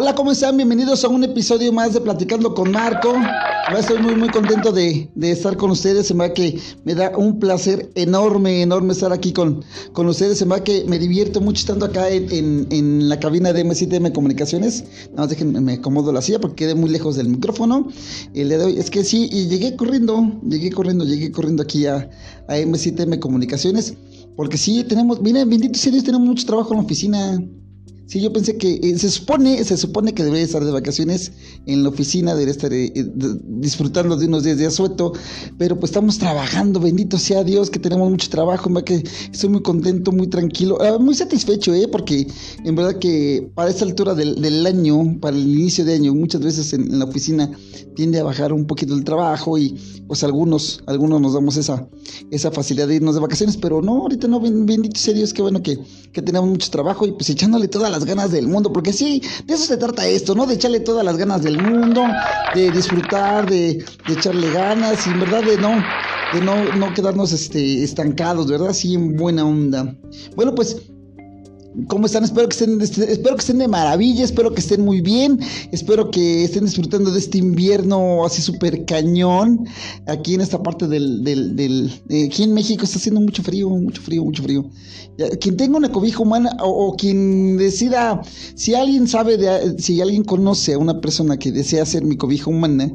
Hola, ¿cómo están? Bienvenidos a un episodio más de Platicando con Marco. Estoy muy, muy contento de, estar con ustedes. Se me va que me da un placer enorme, enorme estar aquí con, con ustedes. Se me va que me divierto mucho estando acá en, la cabina de M7M Comunicaciones. Nada más déjenme, me acomodo la silla porque quedé muy lejos del micrófono. El día de hoy es que sí, y llegué corriendo, llegué corriendo, llegué corriendo aquí a, a M7M Comunicaciones. Porque sí, tenemos, miren, bendito sea Dios, tenemos mucho trabajo en la oficina. Sí, yo pensé que eh, se supone, se supone que debería estar de vacaciones en la oficina, debería estar eh, disfrutando de unos días de asueto, pero pues estamos trabajando, bendito sea Dios, que tenemos mucho trabajo, que estoy muy contento, muy tranquilo, ah, muy satisfecho, ¿eh? porque en verdad que para esta altura del, año, para el inicio de año, muchas veces en, la oficina tiende a bajar un poquito el trabajo y pues algunos, algunos nos damos esa, esa facilidad de irnos de vacaciones, pero no, ahorita no, bendito sea Dios, qué bueno que, que tenemos mucho trabajo y pues echándole toda la ganas del mundo, porque sí, de eso se trata esto, ¿no? De echarle todas las ganas del mundo, de disfrutar, de, echarle ganas, y en verdad de no, de no, no quedarnos este, estancados, ¿verdad? Sí, en buena onda. Bueno, pues ¿Cómo están? Espero que estén, este, espero que estén de maravilla, espero que estén muy bien, espero que estén disfrutando de este invierno así súper cañón. Aquí en esta parte del, del, aquí en México está haciendo mucho frío, mucho frío, mucho frío. Quien tenga una cobija humana o, quien decida, si alguien sabe, de, si alguien conoce a una persona que desea hacer mi cobija humana,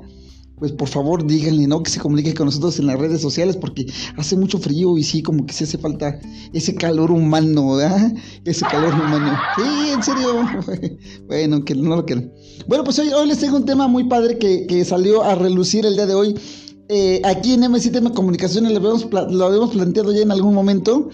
pues por favor díganle, ¿no? Que se comunique con nosotros en las redes sociales porque hace mucho frío y sí, como que se hace falta ese calor humano, ¿verdad? Ese calor humano. Sí, en serio. bueno, que no lo quieran. Bueno, pues hoy, hoy les tengo un tema muy padre que, salió a relucir el día de hoy. Eh, aquí en M7M Comunicaciones lo habíamos, lo habíamos planteado ya en algún momento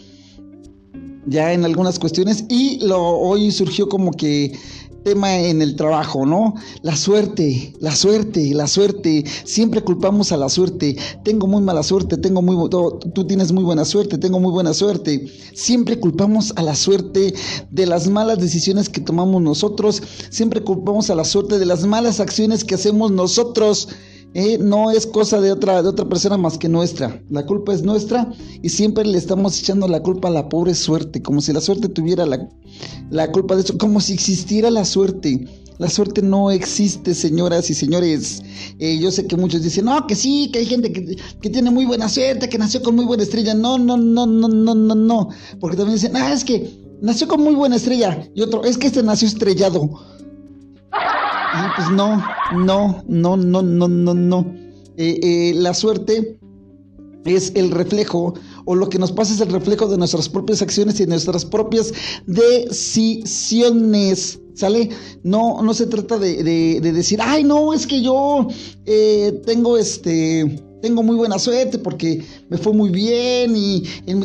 ya en algunas cuestiones y lo hoy surgió como que tema en el trabajo, ¿no? La suerte, la suerte, la suerte. Siempre culpamos a la suerte. Tengo muy mala suerte, tengo muy tú tienes muy buena suerte, tengo muy buena suerte. Siempre culpamos a la suerte de las malas decisiones que tomamos nosotros. Siempre culpamos a la suerte de las malas acciones que hacemos nosotros. Eh, no es cosa de otra, de otra persona más que nuestra. La culpa es nuestra y siempre le estamos echando la culpa a la pobre suerte, como si la suerte tuviera la, la culpa de eso, como si existiera la suerte. La suerte no existe, señoras y señores. Eh, yo sé que muchos dicen, no, que sí, que hay gente que, que, tiene muy buena suerte, que nació con muy buena estrella. No, no, no, no, no, no, no. Porque también dicen, ah, es que nació con muy buena estrella. Y otro, es que este nació estrellado. Y pues no, no, no, no, no, no, no. Eh, eh, la suerte es el reflejo, o lo que nos pasa es el reflejo de nuestras propias acciones y de nuestras propias decisiones. ¿Sale? No, no se trata de, de, decir, ay, no, es que yo eh, tengo este tengo muy buena suerte porque me fue muy bien y,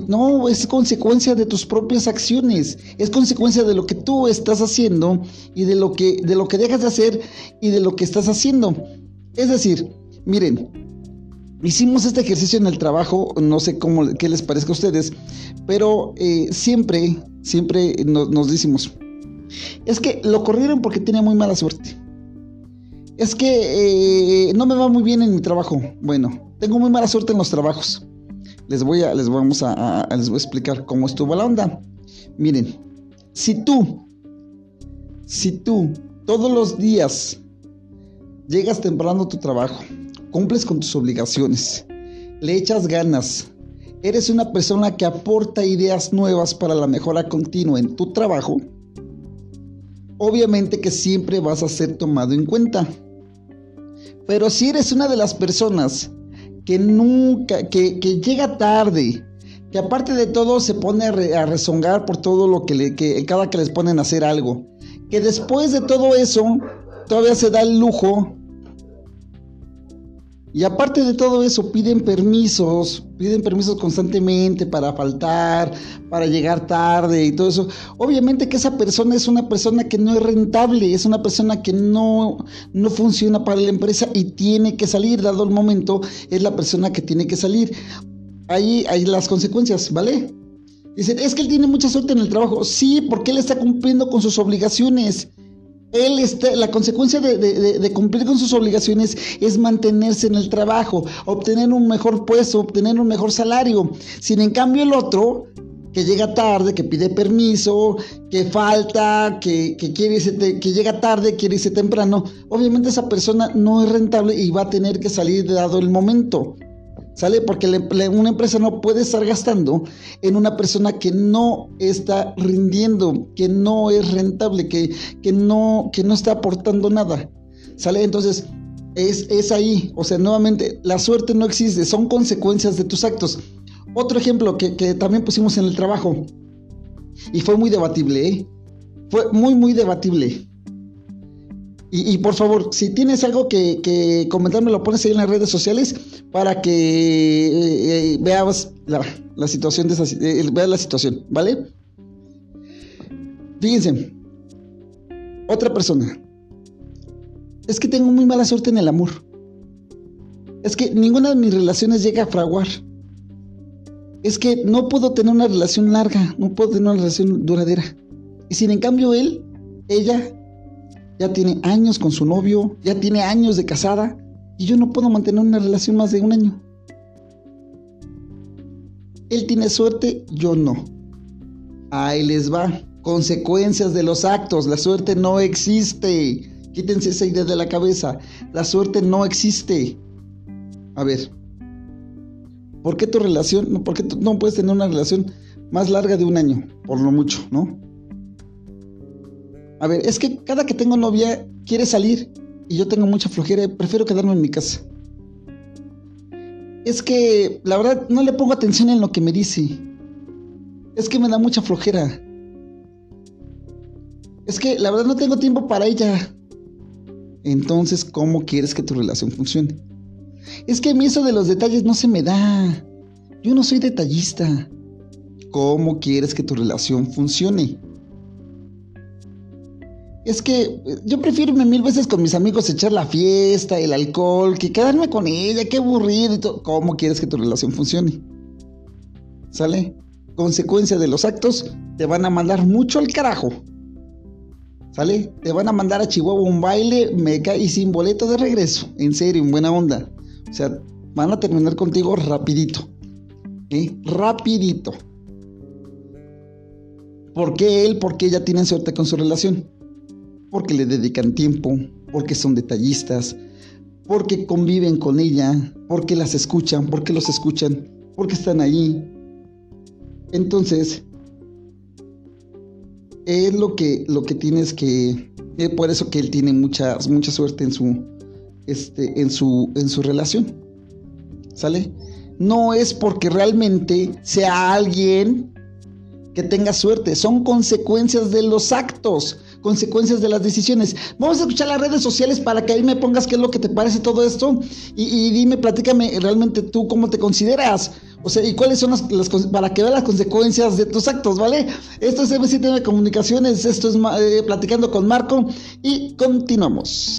no, es consecuencia de tus propias acciones, es consecuencia de lo que tú estás haciendo y de lo que de lo que dejas de hacer y de lo que estás haciendo. Es decir, miren, hicimos este ejercicio en el trabajo, no sé cómo qué les parezca a ustedes, pero eh, siempre, siempre nos, nos decimos, es que lo corrieron porque tenía muy mala suerte. Es que eh, no me va muy bien en mi trabajo. Bueno, tengo muy mala suerte en los trabajos. Les voy a, les vamos a, les voy a explicar cómo estuvo la onda. Miren, si tú, si tú todos los días llegas temprano a tu trabajo, cumples con tus obligaciones, le echas ganas, eres una persona que aporta ideas nuevas para la mejora continua en tu trabajo, obviamente que siempre vas a ser tomado en cuenta. Pero si eres una de las personas que nunca, que, llega tarde, que aparte de todo se pone a, rezongar por todo lo que, le, que cada que les ponen a hacer algo, que después de todo eso todavía se da el lujo Y aparte de todo eso, piden permisos, piden permisos constantemente para faltar, para llegar tarde y todo eso. Obviamente que esa persona es una persona que no es rentable, es una persona que no, no funciona para la empresa y tiene que salir, dado el momento, es la persona que tiene que salir. Ahí hay las consecuencias, ¿vale? Dicen, es que él tiene mucha suerte en el trabajo. Sí, porque él está cumpliendo con sus obligaciones. Él está, la consecuencia de, cumplir con sus obligaciones es mantenerse en el trabajo, obtener un mejor puesto, obtener un mejor salario. Sin en cambio el otro, que llega tarde, que pide permiso, que falta, que, quiere que llega tarde, quiere irse temprano, obviamente esa persona no es rentable y va a tener que salir dado el momento. ¿Sale? Porque una empresa no puede estar gastando en una persona que no está rindiendo, que no es rentable, que, que, no, que no está aportando nada. ¿Sale? Entonces, es, es ahí. O sea, nuevamente, la suerte no existe, son consecuencias de tus actos. Otro ejemplo que, que también pusimos en el trabajo, y fue muy debatible, ¿eh? Fue muy, muy debatible. Y, por favor, si tienes algo que, comentarme, lo pones ahí en las redes sociales para que eh, eh, veas la, situación de esa, eh, la situación, ¿vale? Fíjense, otra persona. Es que tengo muy mala suerte en el amor. Es que ninguna de mis relaciones llega a fraguar. Es que no puedo tener una relación larga, no puedo tener una relación duradera. Y sin en cambio él, ella, ya tiene años con su novio, ya tiene años de casada y yo no puedo mantener una relación más de un año. Él tiene suerte, yo no. Ahí les va. Consecuencias de los actos. La suerte no existe. Quítense esa idea de la cabeza. La suerte no existe. A ver. ¿Por qué tu relación, por qué tú no puedes tener una relación más larga de un año? Por lo mucho, ¿no? A ver, es que cada que tengo novia quiere salir y yo tengo mucha flojera prefiero quedarme en mi casa. Es que la verdad no le pongo atención en lo que me dice. Es que me da mucha flojera. Es que la verdad no tengo tiempo para ella. Entonces, ¿cómo quieres que tu relación funcione? Es que a mí eso de los detalles no se me da. Yo no soy detallista. ¿Cómo quieres que tu relación funcione? Es que eh, yo prefiero mil veces con mis amigos echar la fiesta, el alcohol, que quedarme con ella, qué aburrido y todo. ¿Cómo quieres que tu relación funcione? ¿Sale? Consecuencia de los actos, te van a mandar mucho al carajo. ¿Sale? Te van a mandar a Chihuahua un baile meca y sin boleto de regreso. En serio, en buena onda. O sea, van a terminar contigo rapidito. ¿Eh? Rapidito. ¿Por qué él? Porque ella tiene suerte con su relación porque le dedican tiempo, porque son detallistas, porque conviven con ella, porque las escuchan, porque los escuchan, porque están ahí. Entonces, es lo que, lo que tienes que, es por eso que él tiene mucha, mucha suerte en su, este, en su, en su relación. ¿Sale? No es porque realmente sea alguien que tenga suerte, son consecuencias de los actos consecuencias de las decisiones. Vamos a escuchar las redes sociales para que ahí me pongas qué es lo que te parece todo esto y, dime, platícame realmente tú cómo te consideras. O sea, y cuáles son las, para que veas las consecuencias de tus actos, ¿vale? Esto es MCT de Comunicaciones, esto es eh, Platicando con Marco y continuamos.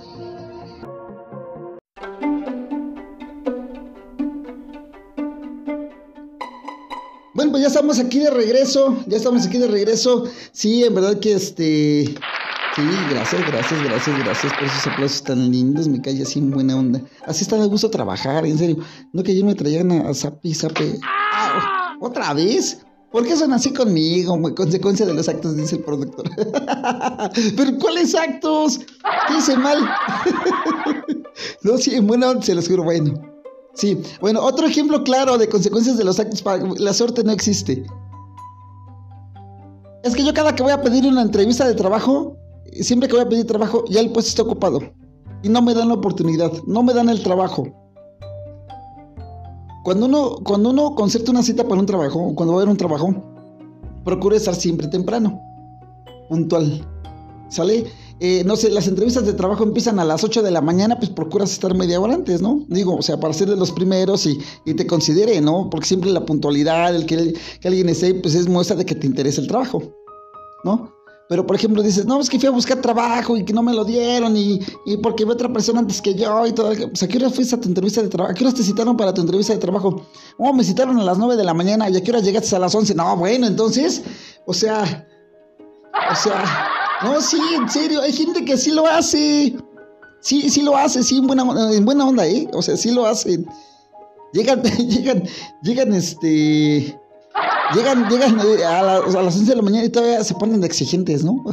Pues ya estamos aquí de regreso, ya estamos aquí de regreso. Sí, en verdad que este... Sí, gracias, gracias, gracias, gracias por esos aplausos tan lindos. Me cae así en buena onda. Así está de gusto trabajar, en serio. No que ayer me traían a, Zapi, Zape. ¡Ah! ¿Otra vez? ¿Por qué son así conmigo? Consecuencia de los actos, dice el productor. ¿Pero cuáles actos? ¿Qué hice mal? no, sí, en buena onda se los juro. Bueno, Sí, bueno, otro ejemplo claro de consecuencias de los actos, la suerte no existe. Es que yo cada que voy a pedir una entrevista de trabajo, siempre que voy a pedir trabajo, ya el puesto está ocupado. Y no me dan la oportunidad, no me dan el trabajo. Cuando uno, cuando uno concerta una cita para un trabajo, cuando va a haber un trabajo, procure estar siempre temprano, puntual. ¿Sale? Eh, no sé, las entrevistas de trabajo empiezan a las 8 de la mañana, pues procuras estar media hora antes, ¿no? Digo, o sea, para ser de los primeros y, te considere, ¿no? Porque siempre la puntualidad, el que, alguien esté, pues es muestra de que te interesa el trabajo, ¿no? Pero, por ejemplo, dices, no, es que fui a buscar trabajo y que no me lo dieron y, y porque ve otra persona antes que yo y todo. Sea, ¿a qué hora fuiste a tu entrevista de trabajo? ¿A qué hora te citaron para tu entrevista de trabajo? Oh, me citaron a las 9 de la mañana y ¿a qué hora llegaste a las 11? No, bueno, entonces, o sea, o sea, no, sí, en serio, hay gente que sí lo hace. Sí, sí lo hace, sí, en buena, en buena onda, ¿eh? O sea, sí lo hacen. Llegan, llegan, llegan, este Llegan, llegan eh, a, las 11 de la mañana y todavía se ponen exigentes, ¿no?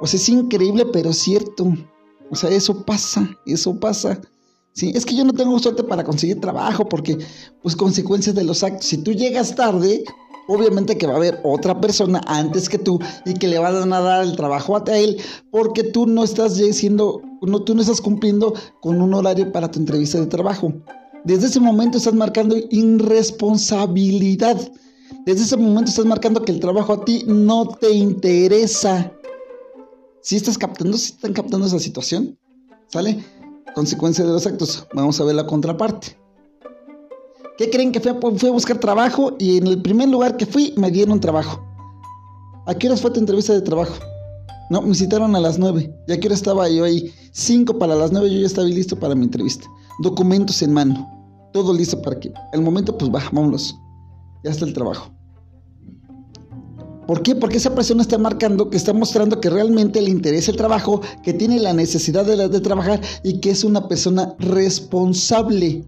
O sea, es increíble, pero cierto. O sea, eso pasa, eso pasa. Sí, es que yo no tengo suerte para conseguir trabajo porque, pues, consecuencias de los actos. Si tú llegas tarde, obviamente que va a haber otra persona antes que tú y que le van a dar el trabajo a él porque tú no estás siendo, no, tú no estás cumpliendo con un horario para tu entrevista de trabajo. Desde ese momento estás marcando irresponsabilidad. Desde ese momento estás marcando que el trabajo a ti no te interesa. Si estás captando, si están captando esa situación, ¿sale? Consecuencia de los actos. Vamos a ver la contraparte. ¿Qué creen que fui a, fui a buscar trabajo y en el primer lugar que fui me dieron trabajo? ¿A qué horas fue tu entrevista de trabajo? No, me citaron a las 9. ¿Y a qué hora estaba yo ahí? 5 para las 9 yo ya estaba listo para mi entrevista. Documentos en mano. Todo listo para que. El momento, pues va, vámonos ya está el trabajo. ¿Por qué? Porque esa persona está marcando que está mostrando que realmente le interesa el trabajo, que tiene la necesidad de, de trabajar y que es una persona responsable.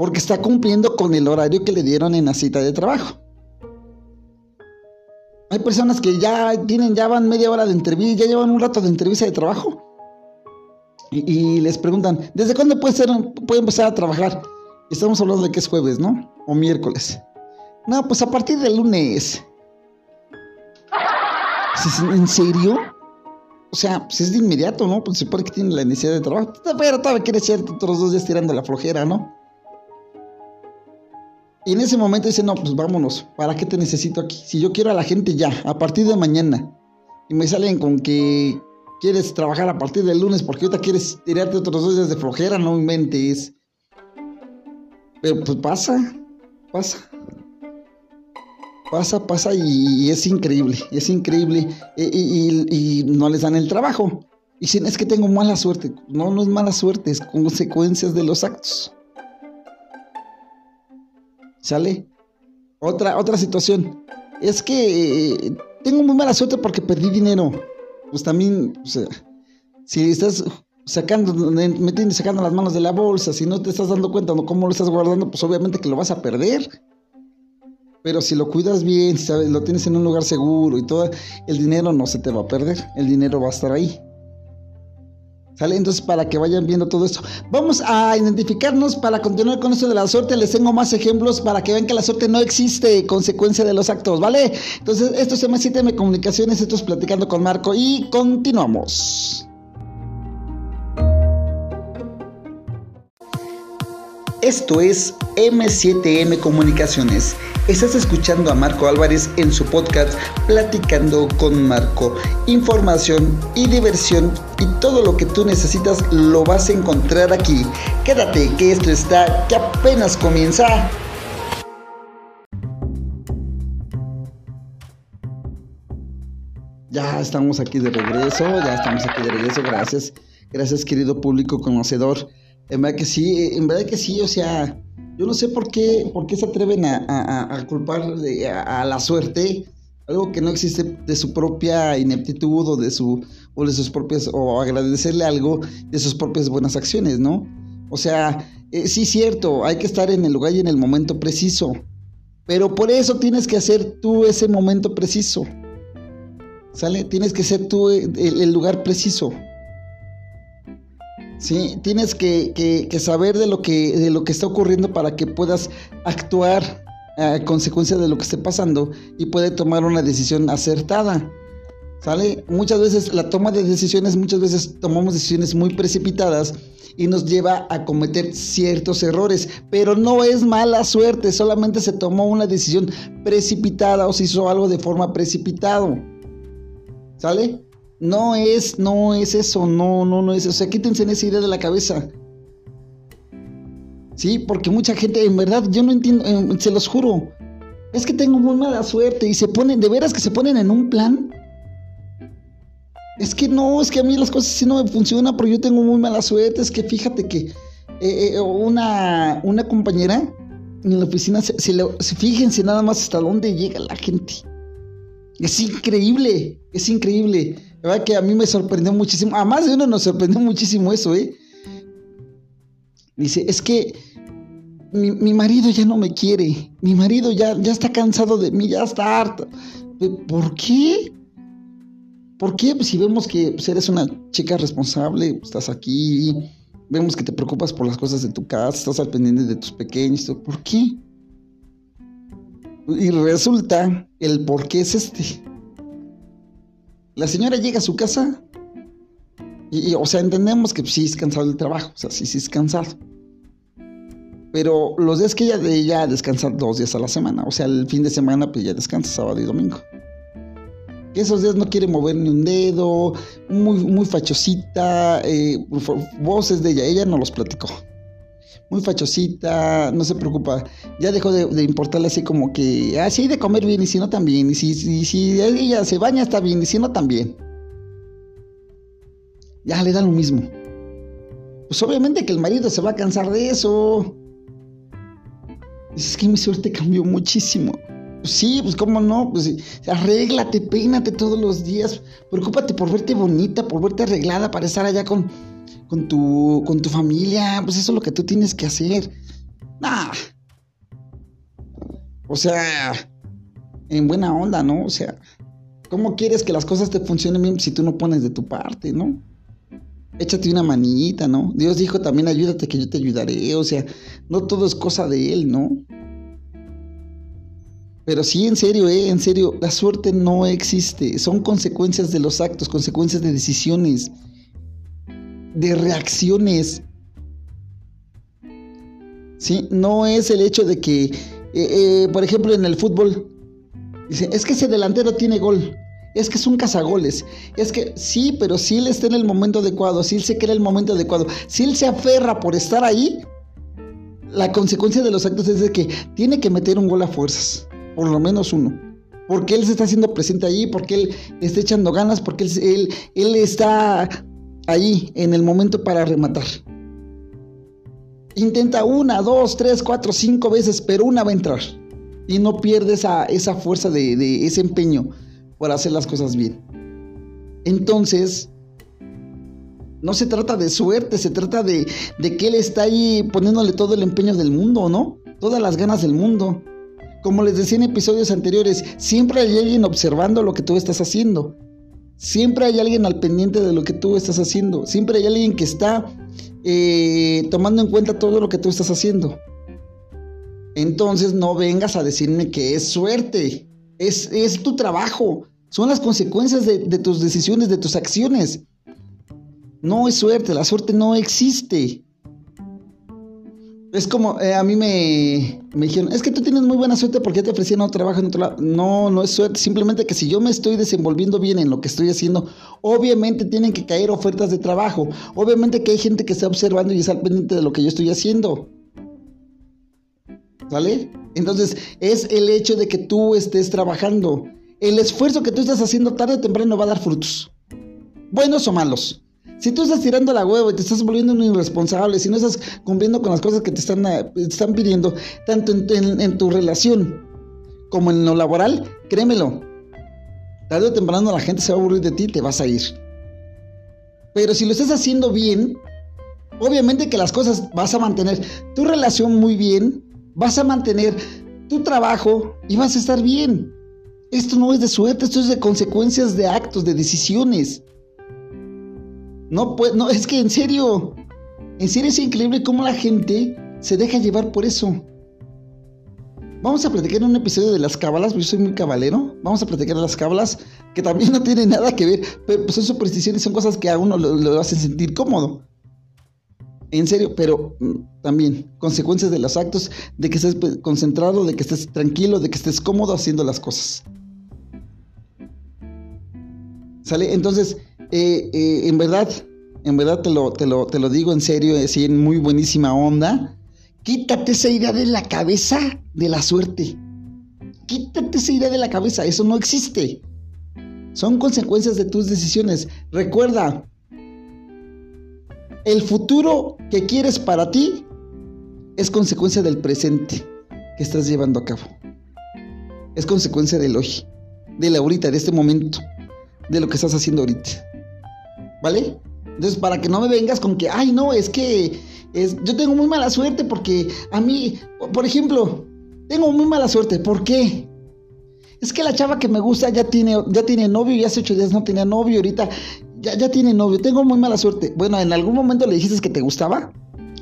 Porque está cumpliendo con el horario que le dieron en la cita de trabajo. Hay personas que ya tienen, ya van media hora de entrevista, ya llevan un rato de entrevista de trabajo. Y, les preguntan, ¿desde cuándo puede, ser, puede empezar a trabajar? Estamos hablando de que es jueves, ¿no? O miércoles. No, pues a partir del lunes. ¿En serio? O sea, pues es de inmediato, ¿no? Pues se supone que tiene la necesidad de trabajo. Pero todavía quiere ser otros dos días tirando la flojera, ¿no? Y en ese momento dice, no, pues vámonos. ¿Para qué te necesito aquí? Si yo quiero a la gente ya, a partir de mañana. Y me salen con que quieres trabajar a partir del lunes porque ahorita quieres tirarte otros dos días de flojera, no inventes. Pero pues pasa, pasa. Pasa, pasa y, es increíble, es increíble. Y, no les dan el trabajo. Y dicen, es que tengo mala suerte. No, no es mala suerte, es consecuencias de los actos. ¿Sale? Otra, otra situación. Es que eh, tengo muy mala suerte porque perdí dinero. Pues también, o sea, si estás sacando, metiendo, sacando las manos de la bolsa, si no te estás dando cuenta de cómo lo estás guardando, pues obviamente que lo vas a perder. Pero si lo cuidas bien, ¿sabes? lo tienes en un lugar seguro y todo, el dinero no se te va a perder, el dinero va a estar ahí. ¿Sale? Entonces, para que vayan viendo todo esto, vamos a identificarnos para continuar con esto de la suerte. Les tengo más ejemplos para que vean que la suerte no existe, consecuencia de los actos, ¿vale? Entonces, esto se llama 7M Comunicaciones, esto es Platicando con Marco y continuamos. Esto es M7M Comunicaciones. Estás escuchando a Marco Álvarez en su podcast Platicando con Marco. Información y diversión y todo lo que tú necesitas lo vas a encontrar aquí. Quédate que esto está que apenas comienza. Ya estamos aquí de regreso, ya estamos aquí de regreso, gracias. Gracias querido público conocedor en verdad que sí, en verdad que sí, o sea, yo no sé por qué, por qué se atreven a, culpar a, la suerte, algo que no existe de su propia ineptitud o de su o de sus propias o agradecerle algo de sus propias buenas acciones, ¿no? O sea, eh, sí cierto, hay que estar en el lugar y en el momento preciso, pero por eso tienes que hacer tú ese momento preciso. ¿Sale? Tienes que ser tú el lugar preciso. Sí, tienes que, saber de lo que, de lo que está ocurriendo para que puedas actuar a consecuencia de lo que esté pasando y puede tomar una decisión acertada. ¿Sale? Muchas veces la toma de decisiones, muchas veces tomamos decisiones muy precipitadas y nos lleva a cometer ciertos errores, pero no es mala suerte, solamente se tomó una decisión precipitada o se hizo algo de forma precipitado. ¿Sale? No es, no es eso, no, no, no es eso. O sea, quítense esa idea de la cabeza. Sí, porque mucha gente, en verdad, yo no entiendo, eh, se los juro. Es que tengo muy mala suerte y se ponen, de veras que se ponen en un plan. Es que no, es que a mí las cosas sí no me funcionan, pero yo tengo muy mala suerte. Es que fíjate que eh, eh, una, una compañera en la oficina, se, fíjense nada más hasta dónde llega la gente. Es increíble, es increíble. La verdad que a mí me sorprendió muchísimo. A más de uno nos sorprendió muchísimo eso, ¿eh? Dice, es que mi, marido ya no me quiere. Mi marido ya, ya está cansado de mí, ya está harto. ¿Por qué? ¿Por qué? Pues si vemos que pues, eres una chica responsable, estás aquí, vemos que te preocupas por las cosas de tu casa, estás al pendiente de tus pequeños. ¿Por qué? Y resulta, el por qué es este. La señora llega a su casa y, o sea, entendemos que sí es cansado del trabajo, o sea, sí, sí es cansado. Pero los días que ella, ella descansa dos días a la semana, o sea, el fin de semana pues ya descansa sábado y domingo. esos días no quiere mover ni un dedo, muy, muy fachosita, eh, voces de ella, ella no los platicó. Muy fachosita, no se preocupa. Ya dejó de, importarle así como que, ah, sí hay de comer bien y si no también. Y si, si, si ella se baña está bien y si no también. Ya le da lo mismo. Pues obviamente que el marido se va a cansar de eso. Es que mi suerte cambió muchísimo. Pues sí, pues cómo no, pues arréglate, peínate todos los días, preocúpate por verte bonita, por verte arreglada para estar allá con, con tu, con tu familia, pues eso es lo que tú tienes que hacer. Nah. O sea, en buena onda, ¿no? O sea, ¿cómo quieres que las cosas te funcionen bien si tú no pones de tu parte, ¿no? Échate una manita, ¿no? Dios dijo también ayúdate que yo te ayudaré, o sea, no todo es cosa de Él, ¿no? Pero sí, en serio, ¿eh? En serio, la suerte no existe, son consecuencias de los actos, consecuencias de decisiones de reacciones. ¿Sí? No es el hecho de que, eh, eh, por ejemplo, en el fútbol, dice, es que ese delantero tiene gol, es que es un cazagoles, es que sí, pero si él está en el momento adecuado, si él se cree el momento adecuado, si él se aferra por estar ahí, la consecuencia de los actos es de que tiene que meter un gol a fuerzas, por lo menos uno. Porque él se está haciendo presente ahí, porque él está echando ganas, porque él, él está ahí en el momento para rematar. Intenta una, dos, tres, cuatro, cinco veces, pero una va a entrar. Y no pierde esa, esa fuerza de, ese empeño por hacer las cosas bien. Entonces, no se trata de suerte, se trata de, de, que él está ahí poniéndole todo el empeño del mundo, ¿no? Todas las ganas del mundo. Como les decía en episodios anteriores, siempre hay alguien observando lo que tú estás haciendo. Siempre hay alguien al pendiente de lo que tú estás haciendo. Siempre hay alguien que está eh, tomando en cuenta todo lo que tú estás haciendo. Entonces no vengas a decirme que es suerte. Es, es tu trabajo. Son las consecuencias de, de tus decisiones, de tus acciones. No es suerte. La suerte no existe. Es como, eh, a mí me, me, dijeron, es que tú tienes muy buena suerte porque te ofrecían otro trabajo en otro lado. No, no es suerte, simplemente que si yo me estoy desenvolviendo bien en lo que estoy haciendo, obviamente tienen que caer ofertas de trabajo. Obviamente que hay gente que está observando y está pendiente de lo que yo estoy haciendo. ¿Sale? Entonces, es el hecho de que tú estés trabajando. El esfuerzo que tú estás haciendo tarde o temprano va a dar frutos. Buenos o malos. Si tú estás tirando la huevo y te estás volviendo un irresponsable, si no estás cumpliendo con las cosas que te están, eh, están pidiendo, tanto en, tu relación como en lo laboral, créemelo, tarde o temprano la gente se va a aburrir de ti y te vas a ir. Pero si lo estás haciendo bien, obviamente que las cosas vas a mantener tu relación muy bien, vas a mantener tu trabajo y vas a estar bien. Esto no es de suerte, esto es de consecuencias de actos, de decisiones. No, pues, no, es que en serio, En serio es increíble cómo la gente se deja llevar por eso. Vamos a platicar en un episodio de las cábalas, yo soy muy cabalero. Vamos a platicar de las cábalas, que también no tienen nada que ver, pero pues son supersticiones, son cosas que a uno lo, hacen sentir cómodo. En serio, pero mm, también consecuencias de los actos, de que estés pues, concentrado, de que estés tranquilo, de que estés cómodo haciendo las cosas. ¿Sale? Entonces, eh, eh, en verdad, en verdad te lo, te lo, te lo digo en serio, en muy buenísima onda. Quítate esa idea de la cabeza de la suerte. Quítate esa idea de la cabeza, eso no existe. Son consecuencias de tus decisiones. Recuerda, el futuro que quieres para ti es consecuencia del presente que estás llevando a cabo. Es consecuencia del hoy, de la ahorita, de este momento, de lo que estás haciendo ahorita. ¿Vale? Entonces, para que no me vengas con que, ay, no, es que yo tengo muy mala suerte porque a mí, por ejemplo, tengo muy mala suerte. ¿Por qué? Es que la chava que me gusta ya tiene, ya tiene novio y hace ocho días no tenía novio, ahorita ya, ya tiene novio. Tengo muy mala suerte. Bueno, ¿en algún momento le dijiste que te gustaba?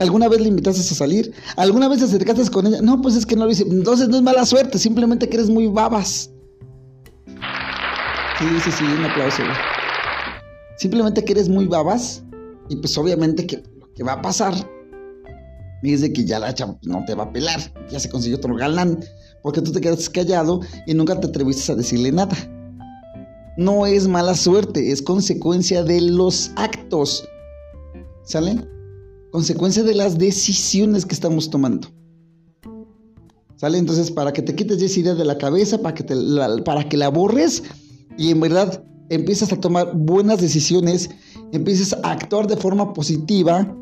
¿Alguna vez le invitaste a salir? ¿Alguna vez te acercaste con ella? No, pues es que no lo hice. Entonces no es mala suerte, simplemente que eres muy babas. Sí, sí, sí, un aplauso. Simplemente que eres muy babas y pues obviamente que lo que va a pasar es de que ya la chava no te va a pelar, ya se consiguió otro galán, porque tú te quedaste callado y nunca te atreviste a decirle nada. No es mala suerte, es consecuencia de los actos. ¿Sale? Consecuencia de las decisiones que estamos tomando. ¿Sale? Entonces, para que te quites esa idea de la cabeza, para que, te para que la borres y en verdad empiezas a tomar buenas decisiones, empieces a actuar de forma positiva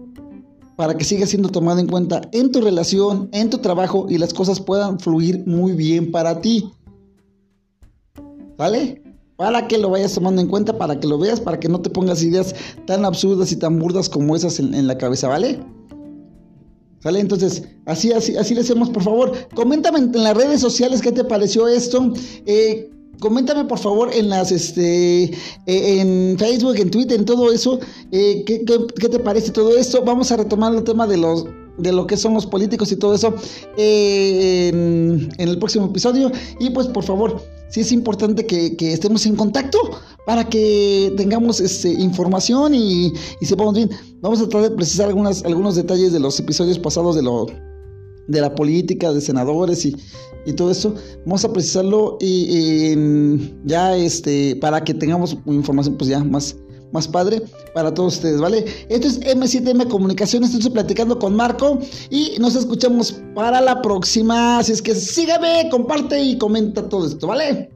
para que siga siendo tomado en cuenta en tu relación, en tu trabajo y las cosas puedan fluir muy bien para ti. ¿Vale? Para que lo vayas tomando en cuenta, para que lo veas, para que no te pongas ideas tan absurdas y tan burdas como esas en, la cabeza, ¿vale? ¿Sale? Entonces, así, así, así le hacemos, por favor. Coméntame en, las redes sociales qué te pareció esto. Eh, coméntame por favor en las este eh, en Facebook, en Twitter, en todo eso, eh, ¿qué, te parece todo esto? Vamos a retomar el tema de los de lo que son los políticos y todo eso eh, en, el próximo episodio. Y pues por favor, sí es importante que, estemos en contacto para que tengamos este, información y, y sepamos bien. Vamos a tratar de precisar algunos detalles de los episodios pasados de lo de la política, de senadores y, todo eso. Vamos a precisarlo y, ya este para que tengamos información pues ya más más padre para todos ustedes, ¿vale? Esto es M7M Comunicaciones, estoy platicando con Marco y nos escuchamos para la próxima. Así es que sígueme, comparte y comenta todo esto, ¿vale?